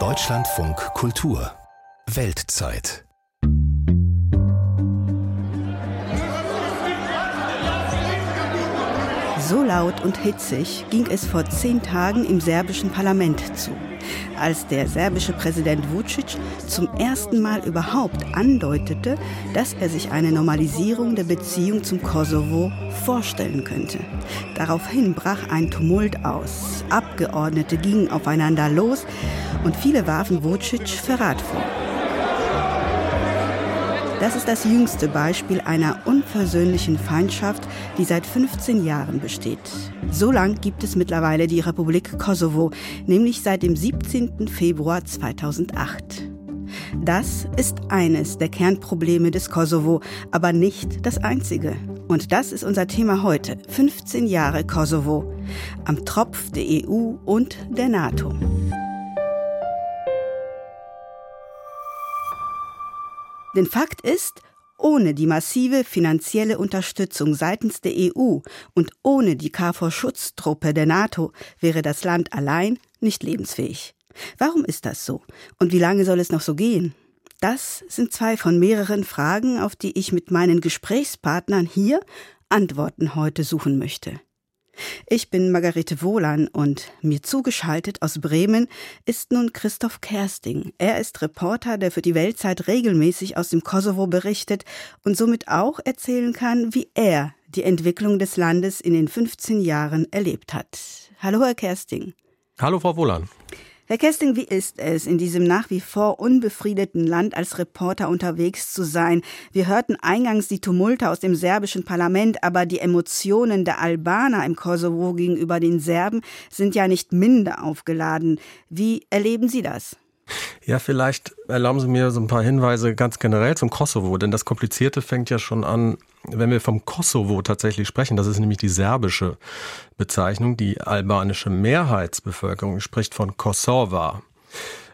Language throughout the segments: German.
Deutschlandfunk Kultur. Weltzeit. So laut und hitzig ging es vor zehn Tagen im serbischen Parlament zu, als der serbische Präsident Vucic zum ersten Mal überhaupt andeutete, dass er sich eine Normalisierung der Beziehung zum Kosovo vorstellen könnte. Daraufhin brach ein Tumult aus. Abgeordnete gingen aufeinander los und viele warfen Vucic Verrat vor. Das ist das jüngste Beispiel einer unversöhnlichen Feindschaft, die seit 15 Jahren besteht. So lang gibt es mittlerweile die Republik Kosovo, nämlich seit dem 17. Februar 2008. Das ist eines der Kernprobleme des Kosovo, aber nicht das einzige. Und das ist unser Thema heute, 15 Jahre Kosovo, am Tropf der EU und der NATO. Denn Fakt ist, ohne die massive finanzielle Unterstützung seitens der EU und ohne die KFOR-Schutztruppe der NATO wäre das Land allein nicht lebensfähig. Warum ist das so? Und wie lange soll es noch so gehen? Das sind zwei von mehreren Fragen, auf die ich mit meinen Gesprächspartnern hier Antworten heute suchen möchte. Ich bin Margarete Wohlan und mir zugeschaltet aus Bremen ist nun Christoph Kersting. Er ist Reporter, der für die Weltzeit regelmäßig aus dem Kosovo berichtet und somit auch erzählen kann, wie er die Entwicklung des Landes in den 15 Jahren erlebt hat. Hallo, Herr Kersting. Hallo, Frau Wohlan. Herr Kesting, wie ist es, in diesem nach wie vor unbefriedeten Land als Reporter unterwegs zu sein? Wir hörten eingangs die Tumulte aus dem serbischen Parlament, aber die Emotionen der Albaner im Kosovo gegenüber den Serben sind ja nicht minder aufgeladen. Wie erleben Sie das? Ja, vielleicht erlauben Sie mir so ein paar Hinweise ganz generell zum Kosovo, denn das Komplizierte fängt ja schon an, wenn wir vom Kosovo tatsächlich sprechen. Das ist nämlich die serbische Bezeichnung. Die albanische Mehrheitsbevölkerung spricht von Kosova.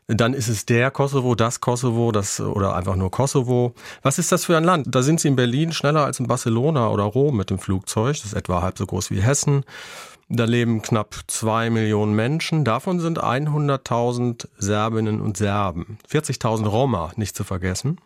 Dann ist es der Kosovo, das Kosovo, das oder einfach nur Kosovo. Was ist das für ein Land? Da sind sie in Berlin schneller als in Barcelona oder Rom mit dem Flugzeug. Das ist etwa halb so groß wie Hessen. Da leben knapp zwei Millionen Menschen. Davon sind 100.000 Serbinnen und Serben. 40.000 Roma, nicht zu vergessen.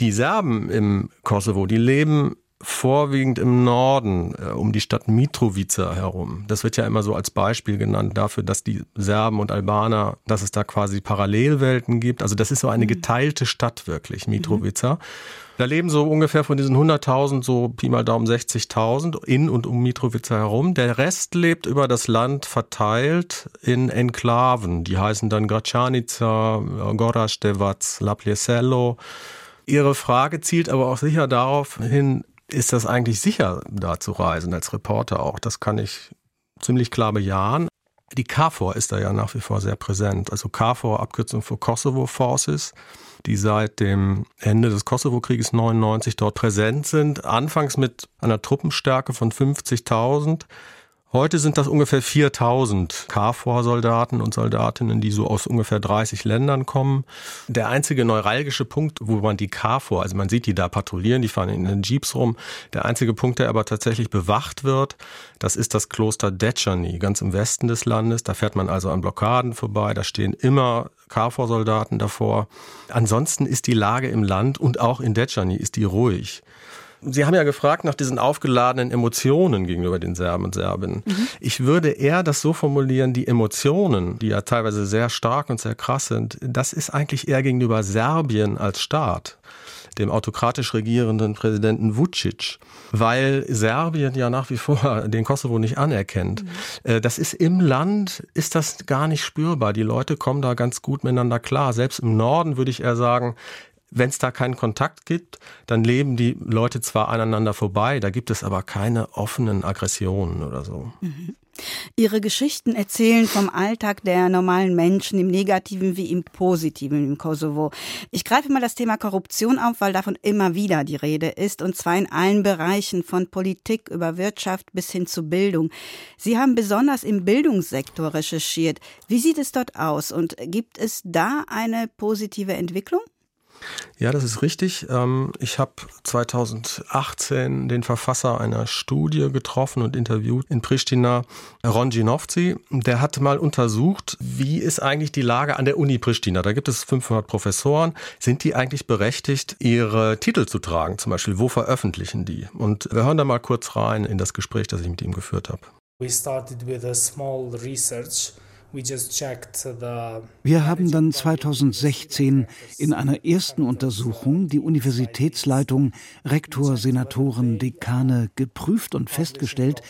Die Serben im Kosovo, die leben vorwiegend im Norden, äh, um die Stadt Mitrovica herum. Das wird ja immer so als Beispiel genannt dafür, dass die Serben und Albaner, dass es da quasi Parallelwelten gibt. Also das ist so eine mhm. geteilte Stadt wirklich, Mitrovica. Mhm. Da leben so ungefähr von diesen 100.000, so Pi mal Daumen 60.000 in und um Mitrovica herum. Der Rest lebt über das Land verteilt in Enklaven. Die heißen dann Gračanica, Gorastevac, Lapliesello. Ihre Frage zielt aber auch sicher darauf hin, ist das eigentlich sicher, da zu reisen, als Reporter auch? Das kann ich ziemlich klar bejahen. Die KFOR ist da ja nach wie vor sehr präsent. Also KFOR, Abkürzung für Kosovo Forces die seit dem Ende des Kosovo-Krieges 99 dort präsent sind. Anfangs mit einer Truppenstärke von 50.000. Heute sind das ungefähr 4000 KFOR-Soldaten und Soldatinnen, die so aus ungefähr 30 Ländern kommen. Der einzige neuralgische Punkt, wo man die KFOR, also man sieht die da patrouillieren, die fahren in den Jeeps rum. Der einzige Punkt, der aber tatsächlich bewacht wird, das ist das Kloster Dechany, ganz im Westen des Landes. Da fährt man also an Blockaden vorbei, da stehen immer KFOR-Soldaten davor. Ansonsten ist die Lage im Land und auch in Dechany ist die ruhig. Sie haben ja gefragt nach diesen aufgeladenen Emotionen gegenüber den Serben und Serbinnen. Mhm. Ich würde eher das so formulieren, die Emotionen, die ja teilweise sehr stark und sehr krass sind, das ist eigentlich eher gegenüber Serbien als Staat dem autokratisch regierenden Präsidenten Vucic, weil Serbien ja nach wie vor den Kosovo nicht anerkennt. Mhm. Äh, das ist im Land, ist das gar nicht spürbar. Die Leute kommen da ganz gut miteinander klar. Selbst im Norden würde ich eher sagen, wenn es da keinen Kontakt gibt, dann leben die Leute zwar aneinander vorbei, da gibt es aber keine offenen Aggressionen oder so. Mhm. Ihre Geschichten erzählen vom Alltag der normalen Menschen im Negativen wie im Positiven im Kosovo. Ich greife mal das Thema Korruption auf, weil davon immer wieder die Rede ist, und zwar in allen Bereichen, von Politik über Wirtschaft bis hin zu Bildung. Sie haben besonders im Bildungssektor recherchiert. Wie sieht es dort aus und gibt es da eine positive Entwicklung? Ja, das ist richtig. Ähm, ich habe 2018 den Verfasser einer Studie getroffen und interviewt in Pristina, Ron Ginovci. Der hat mal untersucht, wie ist eigentlich die Lage an der Uni Pristina. Da gibt es 500 Professoren. Sind die eigentlich berechtigt, ihre Titel zu tragen? Zum Beispiel, wo veröffentlichen die? Und wir hören da mal kurz rein in das Gespräch, das ich mit ihm geführt habe. We started with a small research wir haben dann 2016 in einer ersten Untersuchung die Universitätsleitung, Rektor, Senatoren, Dekane geprüft und festgestellt,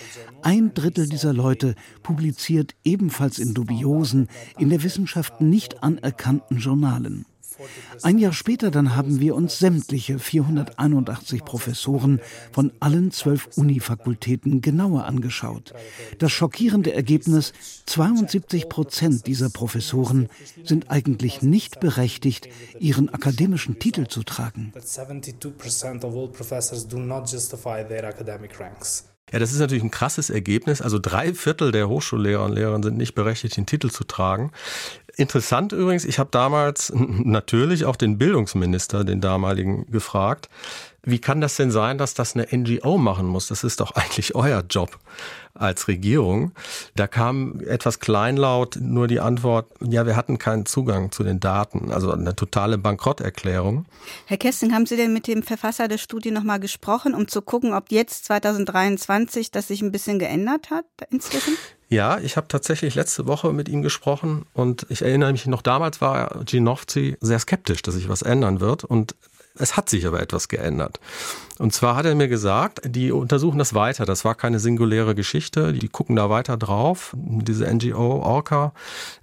ein Drittel dieser Leute publiziert ebenfalls in dubiosen, in der Wissenschaft nicht anerkannten Journalen. Ein Jahr später dann haben wir uns sämtliche 481 Professoren von allen zwölf Unifakultäten genauer angeschaut. Das schockierende Ergebnis, 72 Prozent dieser Professoren sind eigentlich nicht berechtigt, ihren akademischen Titel zu tragen. Ja, das ist natürlich ein krasses Ergebnis. Also drei Viertel der Hochschullehrer und Lehrerinnen sind nicht berechtigt, den Titel zu tragen. Interessant übrigens, ich habe damals natürlich auch den Bildungsminister, den damaligen, gefragt, wie kann das denn sein, dass das eine NGO machen muss? Das ist doch eigentlich euer Job als Regierung. Da kam etwas kleinlaut nur die Antwort, ja, wir hatten keinen Zugang zu den Daten, also eine totale Bankrotterklärung. Herr Kesting, haben Sie denn mit dem Verfasser der Studie nochmal gesprochen, um zu gucken, ob jetzt 2023 das sich ein bisschen geändert hat inzwischen? Ja, ich habe tatsächlich letzte Woche mit ihm gesprochen und ich erinnere mich noch, damals war Ginofzi sehr skeptisch, dass sich was ändern wird und es hat sich aber etwas geändert. Und zwar hat er mir gesagt, die untersuchen das weiter. Das war keine singuläre Geschichte. Die gucken da weiter drauf. Diese NGO Orca.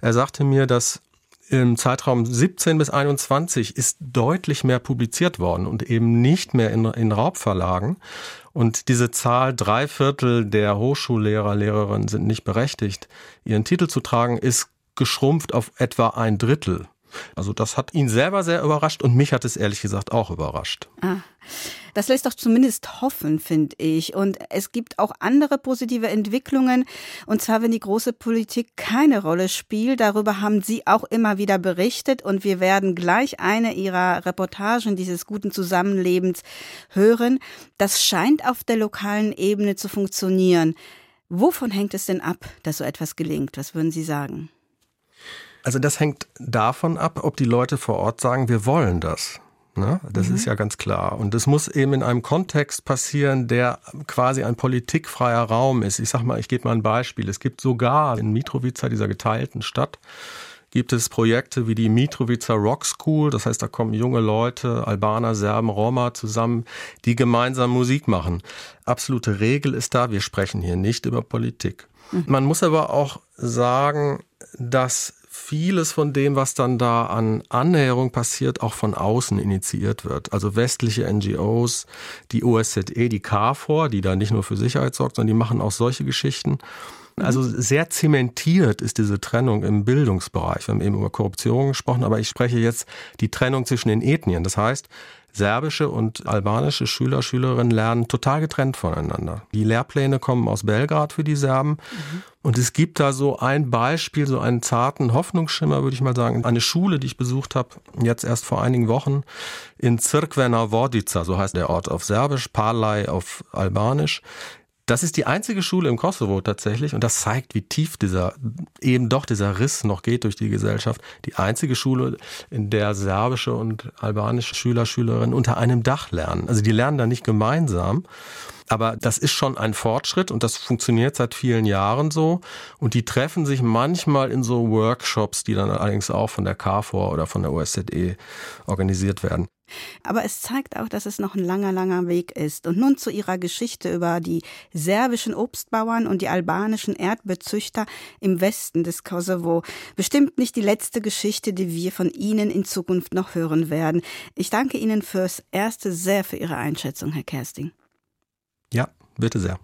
Er sagte mir, dass im Zeitraum 17 bis 21 ist deutlich mehr publiziert worden und eben nicht mehr in, in Raubverlagen. Und diese Zahl, drei Viertel der Hochschullehrer, Lehrerinnen sind nicht berechtigt, ihren Titel zu tragen, ist geschrumpft auf etwa ein Drittel. Also das hat ihn selber sehr überrascht und mich hat es ehrlich gesagt auch überrascht. Ah. Das lässt doch zumindest hoffen, finde ich. Und es gibt auch andere positive Entwicklungen. Und zwar, wenn die große Politik keine Rolle spielt. Darüber haben Sie auch immer wieder berichtet. Und wir werden gleich eine Ihrer Reportagen dieses guten Zusammenlebens hören. Das scheint auf der lokalen Ebene zu funktionieren. Wovon hängt es denn ab, dass so etwas gelingt? Was würden Sie sagen? Also das hängt davon ab, ob die Leute vor Ort sagen, wir wollen das. Ne? Das mhm. ist ja ganz klar. Und es muss eben in einem Kontext passieren, der quasi ein politikfreier Raum ist. Ich sag mal, ich gebe mal ein Beispiel. Es gibt sogar in Mitrovica, dieser geteilten Stadt, gibt es Projekte wie die Mitrovica Rock School. Das heißt, da kommen junge Leute, Albaner, Serben, Roma zusammen, die gemeinsam Musik machen. Absolute Regel ist da, wir sprechen hier nicht über Politik. Mhm. Man muss aber auch sagen, dass vieles von dem, was dann da an Annäherung passiert, auch von außen initiiert wird. Also westliche NGOs, die OSZE, die KFOR, die da nicht nur für Sicherheit sorgt, sondern die machen auch solche Geschichten. Also sehr zementiert ist diese Trennung im Bildungsbereich. Wir haben eben über Korruption gesprochen, aber ich spreche jetzt die Trennung zwischen den Ethnien. Das heißt, serbische und albanische Schüler, Schülerinnen lernen total getrennt voneinander. Die Lehrpläne kommen aus Belgrad für die Serben. Mhm. Und es gibt da so ein Beispiel, so einen zarten Hoffnungsschimmer, würde ich mal sagen. Eine Schule, die ich besucht habe, jetzt erst vor einigen Wochen, in Crkvena Vodica, so heißt der Ort auf Serbisch, Palai auf Albanisch. Das ist die einzige Schule im Kosovo tatsächlich und das zeigt, wie tief dieser eben doch dieser Riss noch geht durch die Gesellschaft. Die einzige Schule, in der serbische und albanische Schüler, Schülerinnen unter einem Dach lernen. Also die lernen da nicht gemeinsam. Aber das ist schon ein Fortschritt und das funktioniert seit vielen Jahren so. Und die treffen sich manchmal in so Workshops, die dann allerdings auch von der KFOR oder von der OSZE organisiert werden. Aber es zeigt auch, dass es noch ein langer, langer Weg ist. Und nun zu Ihrer Geschichte über die serbischen Obstbauern und die albanischen Erdbezüchter im Westen des Kosovo. Bestimmt nicht die letzte Geschichte, die wir von Ihnen in Zukunft noch hören werden. Ich danke Ihnen fürs Erste sehr für Ihre Einschätzung, Herr Kersting. Ja, bitte sehr.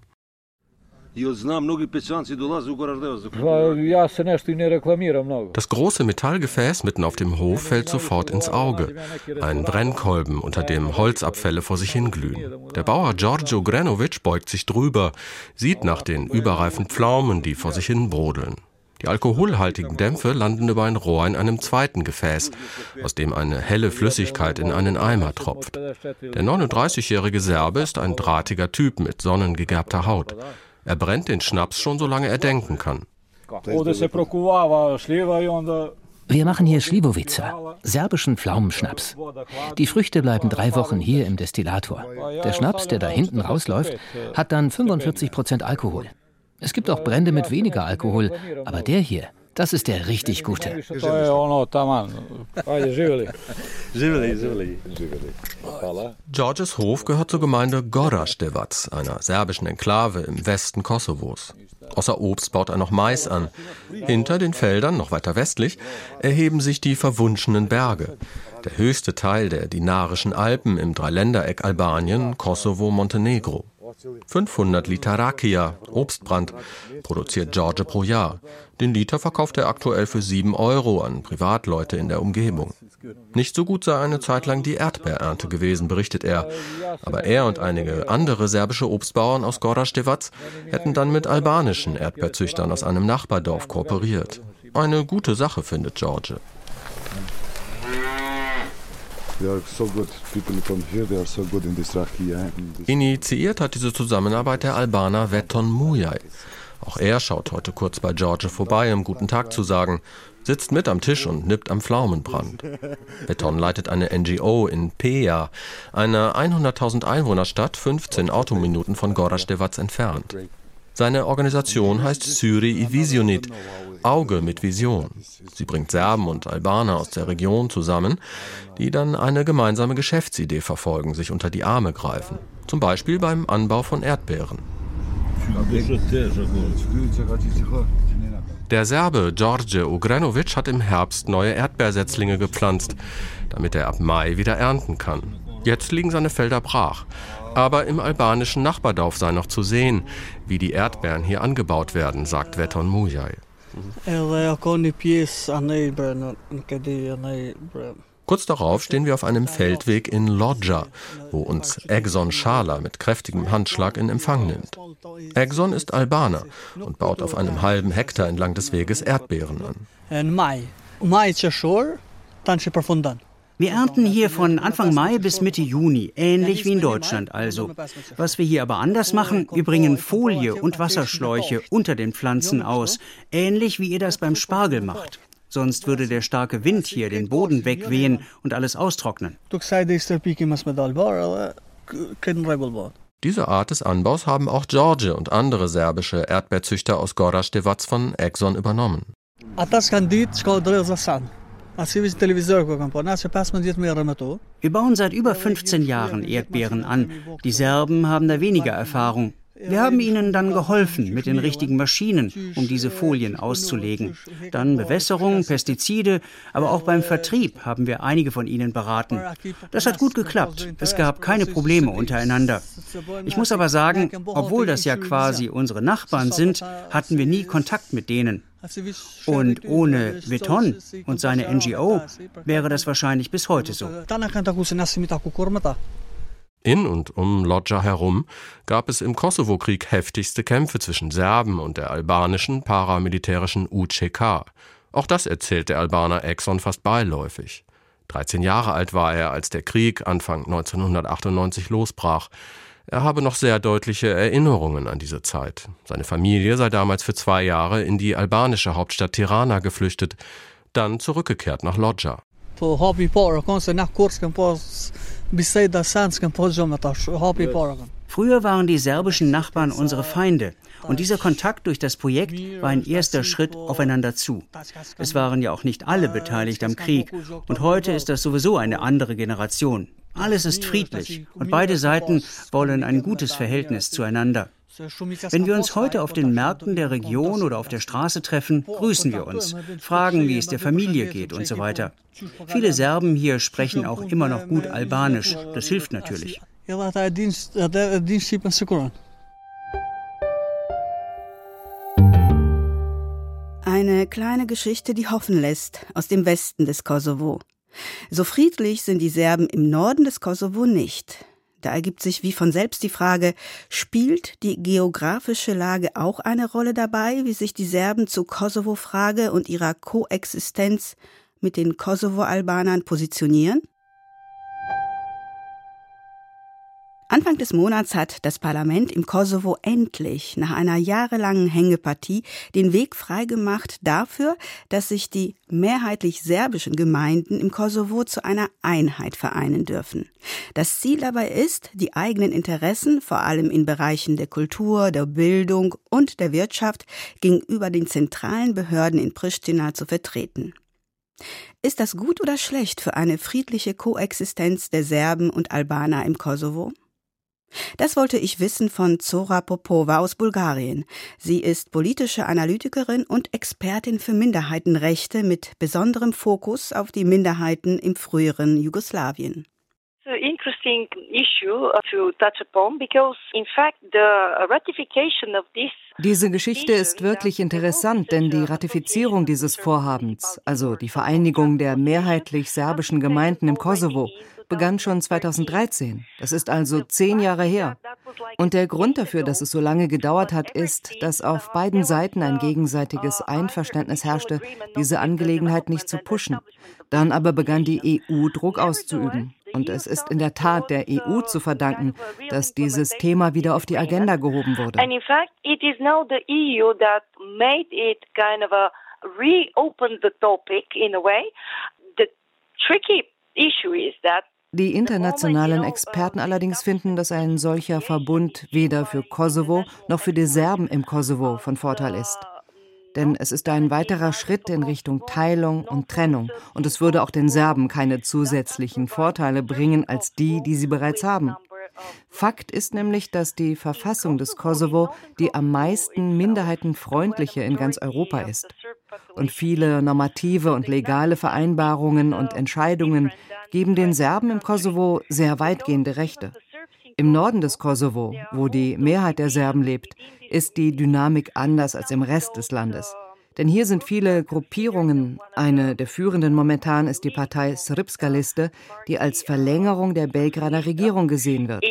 Das große Metallgefäß mitten auf dem Hof fällt sofort ins Auge. Ein Brennkolben, unter dem Holzabfälle vor sich hinglühen. Der Bauer Giorgio Grenovic beugt sich drüber, sieht nach den überreifen Pflaumen, die vor sich hin brodeln. Die alkoholhaltigen Dämpfe landen über ein Rohr in einem zweiten Gefäß, aus dem eine helle Flüssigkeit in einen Eimer tropft. Der 39-jährige Serbe ist ein drahtiger Typ mit sonnengegerbter Haut. Er brennt den Schnaps schon so lange er denken kann. Wir machen hier Schliwowica, serbischen Pflaumenschnaps. Die Früchte bleiben drei Wochen hier im Destillator. Der Schnaps, der da hinten rausläuft, hat dann 45 Prozent Alkohol. Es gibt auch Brände mit weniger Alkohol, aber der hier, das ist der richtig gute. Georges Hof gehört zur Gemeinde Gorastevac, einer serbischen Enklave im Westen Kosovos. Außer Obst baut er noch Mais an. Hinter den Feldern, noch weiter westlich, erheben sich die verwunschenen Berge. Der höchste Teil der Dinarischen Alpen im Dreiländereck Albanien, Kosovo, Montenegro. 500 Liter Rakia, Obstbrand, produziert George pro Jahr. Den Liter verkauft er aktuell für 7 Euro an Privatleute in der Umgebung. Nicht so gut sei eine Zeit lang die Erdbeerernte gewesen, berichtet er. Aber er und einige andere serbische Obstbauern aus Gorastevac hätten dann mit albanischen Erdbeerzüchtern aus einem Nachbardorf kooperiert. Eine gute Sache, findet George. Initiiert hat diese Zusammenarbeit der Albaner Veton Mujai. Auch er schaut heute kurz bei George vorbei, um guten Tag zu sagen, sitzt mit am Tisch und nippt am Pflaumenbrand. Veton leitet eine NGO in Peja, einer 100.000 Einwohnerstadt, 15 Autominuten von Gorastevac entfernt. Seine Organisation heißt Syri Visionit, Auge mit Vision. Sie bringt Serben und Albaner aus der Region zusammen, die dann eine gemeinsame Geschäftsidee verfolgen, sich unter die Arme greifen. Zum Beispiel beim Anbau von Erdbeeren. Der Serbe George Ugrenovic hat im Herbst neue Erdbeersetzlinge gepflanzt, damit er ab Mai wieder ernten kann. Jetzt liegen seine Felder brach. Aber im albanischen Nachbardorf sei noch zu sehen, wie die Erdbeeren hier angebaut werden, sagt Veton Mujai. Kurz darauf stehen wir auf einem Feldweg in Lodja, wo uns Exxon Schala mit kräftigem Handschlag in Empfang nimmt. Exxon ist Albaner und baut auf einem halben Hektar entlang des Weges Erdbeeren an. Wir ernten hier von Anfang Mai bis Mitte Juni, ähnlich wie in Deutschland also. Was wir hier aber anders machen, wir bringen Folie und Wasserschläuche unter den Pflanzen aus, ähnlich wie ihr das beim Spargel macht. Sonst würde der starke Wind hier den Boden wegwehen und alles austrocknen. Diese Art des Anbaus haben auch George und andere serbische Erdbeerzüchter aus Gorastevac von Exxon übernommen. Wir bauen seit über 15 Jahren Erdbeeren an. Die Serben haben da weniger Erfahrung. Wir haben ihnen dann geholfen mit den richtigen Maschinen, um diese Folien auszulegen. Dann Bewässerung, Pestizide, aber auch beim Vertrieb haben wir einige von ihnen beraten. Das hat gut geklappt. Es gab keine Probleme untereinander. Ich muss aber sagen, obwohl das ja quasi unsere Nachbarn sind, hatten wir nie Kontakt mit denen. Und ohne Veton und seine NGO wäre das wahrscheinlich bis heute so. In und um Lodja herum gab es im Kosovo-Krieg heftigste Kämpfe zwischen Serben und der albanischen paramilitärischen UCK. Auch das erzählt der Albaner Exxon fast beiläufig. 13 Jahre alt war er, als der Krieg Anfang 1998 losbrach. Er habe noch sehr deutliche Erinnerungen an diese Zeit. Seine Familie sei damals für zwei Jahre in die albanische Hauptstadt Tirana geflüchtet, dann zurückgekehrt nach Lodja. Früher waren die serbischen Nachbarn unsere Feinde. Und dieser Kontakt durch das Projekt war ein erster Schritt aufeinander zu. Es waren ja auch nicht alle beteiligt am Krieg. Und heute ist das sowieso eine andere Generation. Alles ist friedlich und beide Seiten wollen ein gutes Verhältnis zueinander. Wenn wir uns heute auf den Märkten der Region oder auf der Straße treffen, grüßen wir uns, fragen, wie es der Familie geht und so weiter. Viele Serben hier sprechen auch immer noch gut Albanisch. Das hilft natürlich. Eine kleine Geschichte, die hoffen lässt, aus dem Westen des Kosovo. So friedlich sind die Serben im Norden des Kosovo nicht. Da ergibt sich wie von selbst die Frage, spielt die geografische Lage auch eine Rolle dabei, wie sich die Serben zur Kosovo-Frage und ihrer Koexistenz mit den Kosovo-Albanern positionieren? Anfang des Monats hat das Parlament im Kosovo endlich nach einer jahrelangen Hängepartie den Weg freigemacht dafür, dass sich die mehrheitlich serbischen Gemeinden im Kosovo zu einer Einheit vereinen dürfen. Das Ziel dabei ist, die eigenen Interessen, vor allem in Bereichen der Kultur, der Bildung und der Wirtschaft, gegenüber den zentralen Behörden in Pristina zu vertreten. Ist das gut oder schlecht für eine friedliche Koexistenz der Serben und Albaner im Kosovo? Das wollte ich wissen von Zora Popova aus Bulgarien. Sie ist politische Analytikerin und Expertin für Minderheitenrechte mit besonderem Fokus auf die Minderheiten im früheren Jugoslawien. interesting issue to touch upon because in fact the ratification of this diese Geschichte ist wirklich interessant, denn die Ratifizierung dieses Vorhabens, also die Vereinigung der mehrheitlich serbischen Gemeinden im Kosovo, begann schon 2013. Das ist also zehn Jahre her. Und der Grund dafür, dass es so lange gedauert hat, ist, dass auf beiden Seiten ein gegenseitiges Einverständnis herrschte, diese Angelegenheit nicht zu pushen. Dann aber begann die EU Druck auszuüben. Und es ist in der Tat der EU zu verdanken, dass dieses Thema wieder auf die Agenda gehoben wurde. And in fact, it is now the EU that made it kind of a reopen the topic in a way. The tricky issue is that die internationalen Experten allerdings finden, dass ein solcher Verbund weder für Kosovo noch für die Serben im Kosovo von Vorteil ist. Denn es ist ein weiterer Schritt in Richtung Teilung und Trennung und es würde auch den Serben keine zusätzlichen Vorteile bringen als die, die sie bereits haben. Fakt ist nämlich, dass die Verfassung des Kosovo die am meisten minderheitenfreundliche in ganz Europa ist. Und viele normative und legale Vereinbarungen und Entscheidungen geben den Serben im Kosovo sehr weitgehende Rechte. Im Norden des Kosovo, wo die Mehrheit der Serben lebt, ist die Dynamik anders als im Rest des Landes. Denn hier sind viele Gruppierungen. Eine der führenden momentan ist die Partei Srpska Liste, die als Verlängerung der Belgrader Regierung gesehen wird.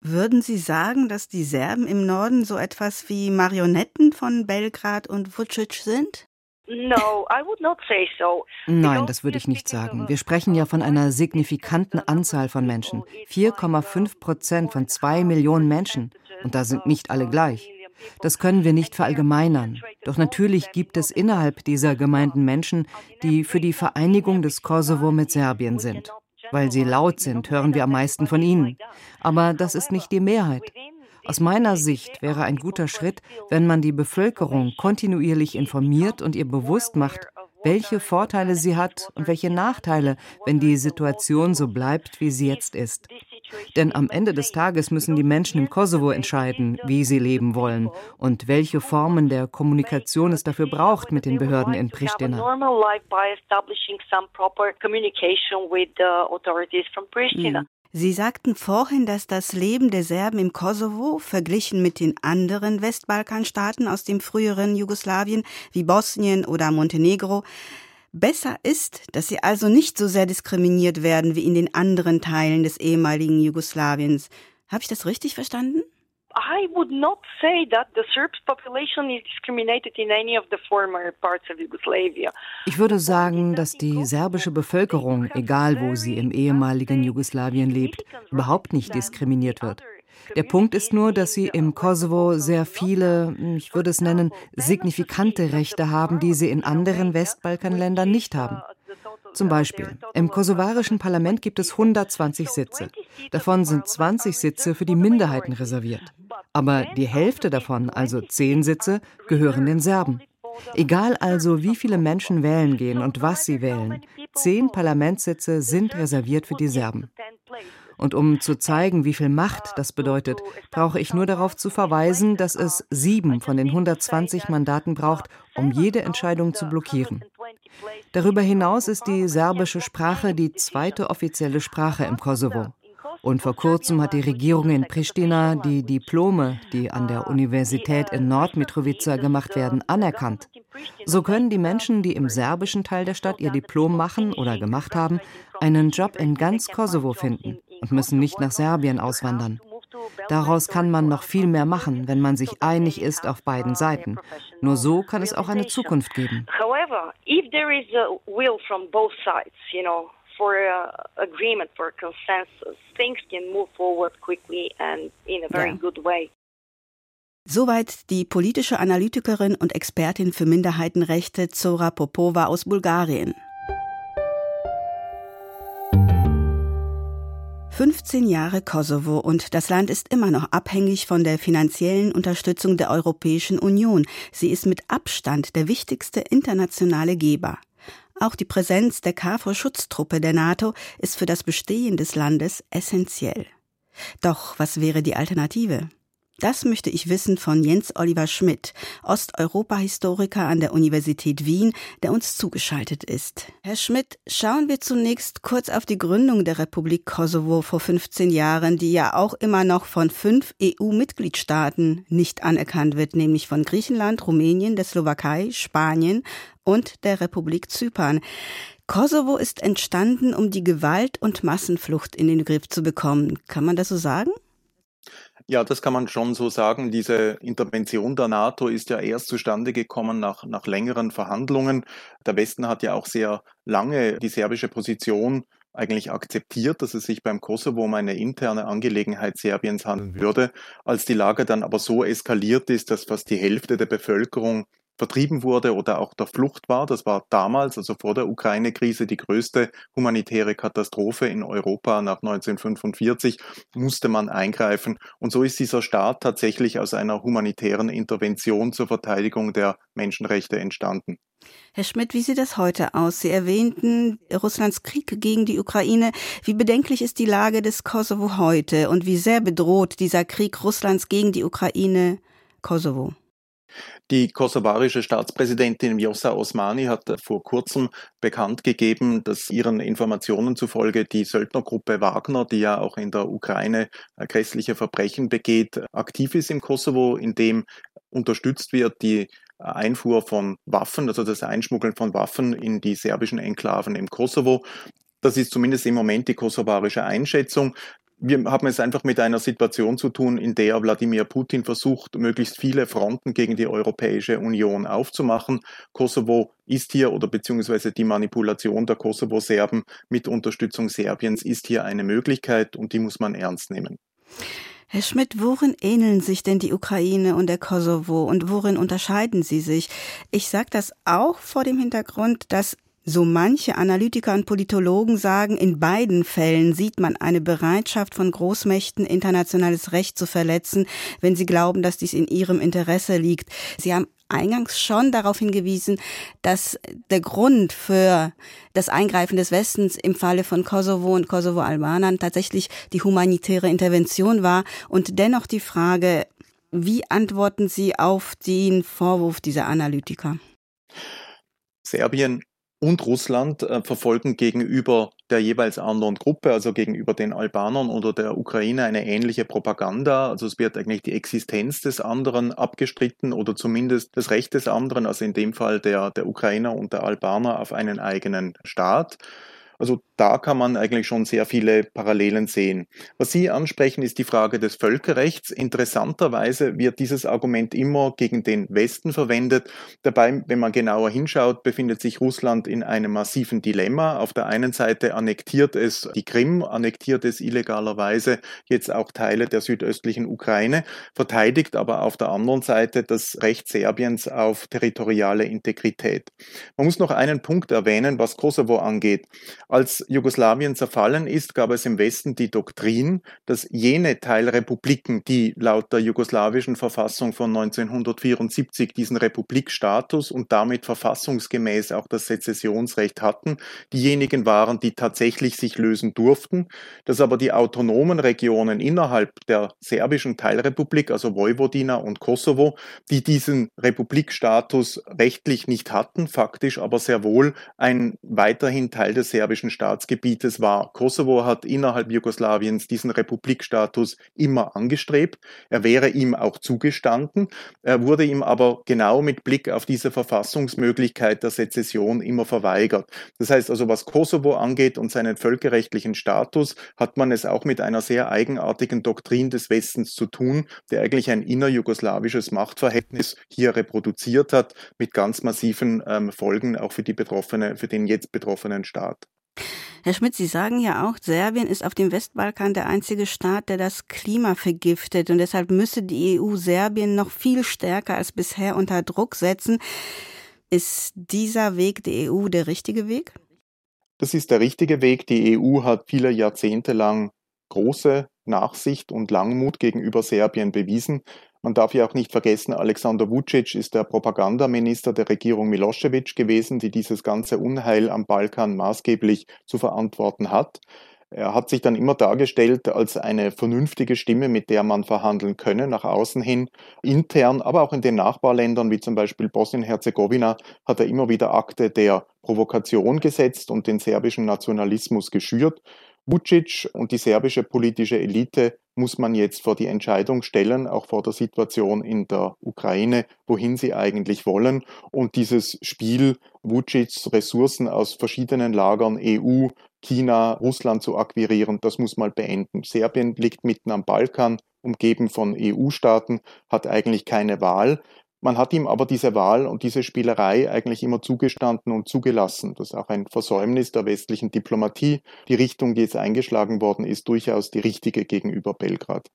Würden Sie sagen, dass die Serben im Norden so etwas wie Marionetten von Belgrad und Vucic sind? Nein, das würde ich nicht sagen. Wir sprechen ja von einer signifikanten Anzahl von Menschen. 4,5 Prozent von zwei Millionen Menschen. Und da sind nicht alle gleich. Das können wir nicht verallgemeinern. Doch natürlich gibt es innerhalb dieser Gemeinden Menschen, die für die Vereinigung des Kosovo mit Serbien sind. Weil sie laut sind, hören wir am meisten von ihnen. Aber das ist nicht die Mehrheit. Aus meiner Sicht wäre ein guter Schritt, wenn man die Bevölkerung kontinuierlich informiert und ihr bewusst macht, welche Vorteile sie hat und welche Nachteile, wenn die Situation so bleibt, wie sie jetzt ist. Denn am Ende des Tages müssen die Menschen im Kosovo entscheiden, wie sie leben wollen und welche Formen der Kommunikation es dafür braucht mit den Behörden in Pristina. Mhm. Sie sagten vorhin, dass das Leben der Serben im Kosovo verglichen mit den anderen Westbalkanstaaten aus dem früheren Jugoslawien wie Bosnien oder Montenegro besser ist, dass sie also nicht so sehr diskriminiert werden wie in den anderen Teilen des ehemaligen Jugoslawiens. Habe ich das richtig verstanden? I would not say that the Serb population is discriminated in any of the former parts of Yugoslavia. Ich würde sagen, dass die serbische Bevölkerung, egal wo sie im ehemaligen Jugoslawien lebt, überhaupt nicht diskriminiert wird. Der Punkt ist nur, dass sie im Kosovo sehr viele, ich würde es nennen, signifikante Rechte haben, die sie in anderen Westbalkanländern nicht haben. Zum Beispiel, im kosovarischen Parlament gibt es 120 Sitze. Davon sind 20 Sitze für die Minderheiten reserviert. Aber die Hälfte davon, also 10 Sitze, gehören den Serben. Egal also, wie viele Menschen wählen gehen und was sie wählen, 10 Parlamentssitze sind reserviert für die Serben. Und um zu zeigen, wie viel Macht das bedeutet, brauche ich nur darauf zu verweisen, dass es sieben von den 120 Mandaten braucht, um jede Entscheidung zu blockieren. Darüber hinaus ist die serbische Sprache die zweite offizielle Sprache im Kosovo. Und vor kurzem hat die Regierung in Pristina die Diplome, die an der Universität in Nordmitrovica gemacht werden, anerkannt. So können die Menschen, die im serbischen Teil der Stadt ihr Diplom machen oder gemacht haben, einen Job in ganz Kosovo finden und müssen nicht nach Serbien auswandern. Daraus kann man noch viel mehr machen, wenn man sich einig ist auf beiden Seiten. Nur so kann es auch eine Zukunft geben. For agreement, for consensus, things can move forward quickly and in a very ja. good way. Soweit die politische Analytikerin und Expertin für Minderheitenrechte Zora Popova aus Bulgarien. 15 Jahre Kosovo und das Land ist immer noch abhängig von der finanziellen Unterstützung der Europäischen Union. Sie ist mit Abstand der wichtigste internationale Geber. Auch die Präsenz der KFOR-Schutztruppe der NATO ist für das Bestehen des Landes essentiell. Doch was wäre die Alternative? Das möchte ich wissen von Jens Oliver Schmidt, Osteuropa-Historiker an der Universität Wien, der uns zugeschaltet ist. Herr Schmidt, schauen wir zunächst kurz auf die Gründung der Republik Kosovo vor 15 Jahren, die ja auch immer noch von fünf EU-Mitgliedstaaten nicht anerkannt wird, nämlich von Griechenland, Rumänien, der Slowakei, Spanien und der Republik Zypern. Kosovo ist entstanden, um die Gewalt und Massenflucht in den Griff zu bekommen. Kann man das so sagen? Ja, das kann man schon so sagen. Diese Intervention der NATO ist ja erst zustande gekommen nach, nach längeren Verhandlungen. Der Westen hat ja auch sehr lange die serbische Position eigentlich akzeptiert, dass es sich beim Kosovo um eine interne Angelegenheit Serbiens handeln würde. Als die Lage dann aber so eskaliert ist, dass fast die Hälfte der Bevölkerung vertrieben wurde oder auch der Flucht war. Das war damals, also vor der Ukraine-Krise, die größte humanitäre Katastrophe in Europa nach 1945, musste man eingreifen. Und so ist dieser Staat tatsächlich aus einer humanitären Intervention zur Verteidigung der Menschenrechte entstanden. Herr Schmidt, wie sieht das heute aus? Sie erwähnten Russlands Krieg gegen die Ukraine. Wie bedenklich ist die Lage des Kosovo heute und wie sehr bedroht dieser Krieg Russlands gegen die Ukraine Kosovo? Die kosovarische Staatspräsidentin Vjosa Osmani hat vor kurzem bekannt gegeben, dass ihren Informationen zufolge die Söldnergruppe Wagner, die ja auch in der Ukraine grässliche Verbrechen begeht, aktiv ist im Kosovo, in dem unterstützt wird die Einfuhr von Waffen, also das Einschmuggeln von Waffen in die serbischen Enklaven im Kosovo. Das ist zumindest im Moment die kosovarische Einschätzung wir haben es einfach mit einer Situation zu tun, in der Wladimir Putin versucht, möglichst viele Fronten gegen die Europäische Union aufzumachen. Kosovo ist hier oder beziehungsweise die Manipulation der Kosovo-Serben mit Unterstützung Serbiens ist hier eine Möglichkeit und die muss man ernst nehmen. Herr Schmidt, worin ähneln sich denn die Ukraine und der Kosovo und worin unterscheiden sie sich? Ich sage das auch vor dem Hintergrund, dass so manche Analytiker und Politologen sagen, in beiden Fällen sieht man eine Bereitschaft von Großmächten, internationales Recht zu verletzen, wenn sie glauben, dass dies in ihrem Interesse liegt. Sie haben eingangs schon darauf hingewiesen, dass der Grund für das Eingreifen des Westens im Falle von Kosovo und Kosovo-Albanern tatsächlich die humanitäre Intervention war und dennoch die Frage, wie antworten Sie auf den Vorwurf dieser Analytiker? Serbien und Russland äh, verfolgen gegenüber der jeweils anderen Gruppe, also gegenüber den Albanern oder der Ukraine, eine ähnliche Propaganda. Also es wird eigentlich die Existenz des anderen abgestritten oder zumindest das Recht des anderen, also in dem Fall der, der Ukrainer und der Albaner auf einen eigenen Staat. Also da kann man eigentlich schon sehr viele Parallelen sehen. Was Sie ansprechen, ist die Frage des Völkerrechts. Interessanterweise wird dieses Argument immer gegen den Westen verwendet. Dabei, wenn man genauer hinschaut, befindet sich Russland in einem massiven Dilemma. Auf der einen Seite annektiert es die Krim, annektiert es illegalerweise jetzt auch Teile der südöstlichen Ukraine, verteidigt aber auf der anderen Seite das Recht Serbiens auf territoriale Integrität. Man muss noch einen Punkt erwähnen, was Kosovo angeht. Als Jugoslawien zerfallen ist, gab es im Westen die Doktrin, dass jene Teilrepubliken, die laut der jugoslawischen Verfassung von 1974 diesen Republikstatus und damit verfassungsgemäß auch das Sezessionsrecht hatten, diejenigen waren, die tatsächlich sich lösen durften, dass aber die autonomen Regionen innerhalb der serbischen Teilrepublik, also Vojvodina und Kosovo, die diesen Republikstatus rechtlich nicht hatten, faktisch aber sehr wohl ein weiterhin Teil des serbischen jugoslawischen Staatsgebietes war. Kosovo hat innerhalb Jugoslawiens diesen Republikstatus immer angestrebt. Er wäre ihm auch zugestanden. Er wurde ihm aber genau mit Blick auf diese Verfassungsmöglichkeit der Sezession immer verweigert. Das heißt also, was Kosovo angeht und seinen völkerrechtlichen Status, hat man es auch mit einer sehr eigenartigen Doktrin des Westens zu tun, der eigentlich ein innerjugoslawisches Machtverhältnis hier reproduziert hat, mit ganz massiven ähm, Folgen auch für die betroffene, für den jetzt betroffenen Staat. Herr Schmidt, Sie sagen ja auch, Serbien ist auf dem Westbalkan der einzige Staat, der das Klima vergiftet und deshalb müsse die EU Serbien noch viel stärker als bisher unter Druck setzen. Ist dieser Weg der EU der richtige Weg? Das ist der richtige Weg. Die EU hat viele Jahrzehnte lang große Nachsicht und Langmut gegenüber Serbien bewiesen. Man darf ja auch nicht vergessen, Alexander Vucic ist der Propagandaminister der Regierung Milosevic gewesen, die dieses ganze Unheil am Balkan maßgeblich zu verantworten hat. Er hat sich dann immer dargestellt als eine vernünftige Stimme, mit der man verhandeln könne, nach außen hin, intern, aber auch in den Nachbarländern, wie zum Beispiel Bosnien-Herzegowina, hat er immer wieder Akte der Provokation gesetzt und den serbischen Nationalismus geschürt. Vucic und die serbische politische Elite muss man jetzt vor die Entscheidung stellen, auch vor der Situation in der Ukraine, wohin sie eigentlich wollen. Und dieses Spiel, Vucics Ressourcen aus verschiedenen Lagern, EU, China, Russland zu akquirieren, das muss mal beenden. Serbien liegt mitten am Balkan, umgeben von EU-Staaten, hat eigentlich keine Wahl. Man hat ihm aber diese Wahl und diese Spielerei eigentlich immer zugestanden und zugelassen. Das ist auch ein Versäumnis der westlichen Diplomatie. Die Richtung, die jetzt eingeschlagen worden ist, durchaus die richtige gegenüber Belgrad.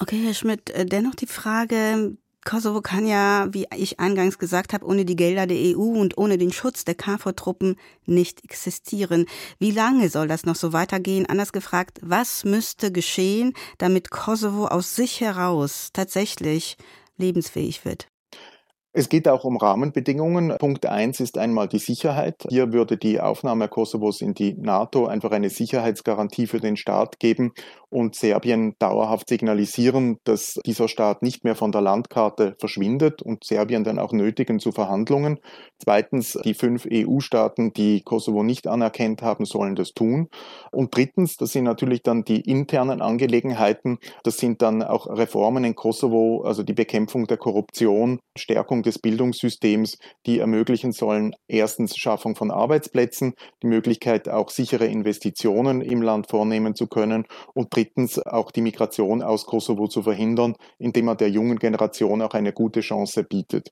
Okay, Herr Schmidt, äh, dennoch die Frage, Kosovo kann ja, wie ich eingangs gesagt habe, ohne die Gelder der EU und ohne den Schutz der KFOR-Truppen nicht existieren. Wie lange soll das noch so weitergehen? Anders gefragt, was müsste geschehen, damit Kosovo aus sich heraus tatsächlich lebensfähig wird. Es geht auch um Rahmenbedingungen. Punkt eins ist einmal die Sicherheit. Hier würde die Aufnahme Kosovos in die NATO einfach eine Sicherheitsgarantie für den Staat geben und Serbien dauerhaft signalisieren, dass dieser Staat nicht mehr von der Landkarte verschwindet und Serbien dann auch nötigen zu Verhandlungen. Zweitens, die fünf EU-Staaten, die Kosovo nicht anerkannt haben, sollen das tun. Und drittens, das sind natürlich dann die internen Angelegenheiten. Das sind dann auch Reformen in Kosovo, also die Bekämpfung der Korruption, Stärkung des Bildungssystems, die ermöglichen sollen, erstens Schaffung von Arbeitsplätzen, die Möglichkeit, auch sichere Investitionen im Land vornehmen zu können und drittens auch die Migration aus Kosovo zu verhindern, indem man der jungen Generation auch eine gute Chance bietet.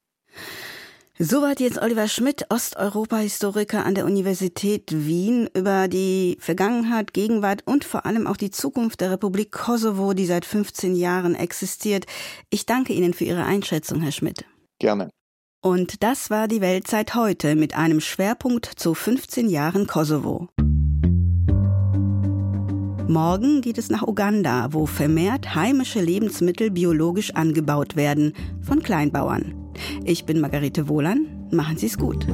Soweit jetzt Oliver Schmidt, Osteuropa-Historiker an der Universität Wien, über die Vergangenheit, Gegenwart und vor allem auch die Zukunft der Republik Kosovo, die seit 15 Jahren existiert. Ich danke Ihnen für Ihre Einschätzung, Herr Schmidt. Gerne. Und das war die Weltzeit heute mit einem Schwerpunkt zu 15 Jahren Kosovo. Morgen geht es nach Uganda, wo vermehrt heimische Lebensmittel biologisch angebaut werden von Kleinbauern. Ich bin Margarete Wohlan. Machen Sie es gut.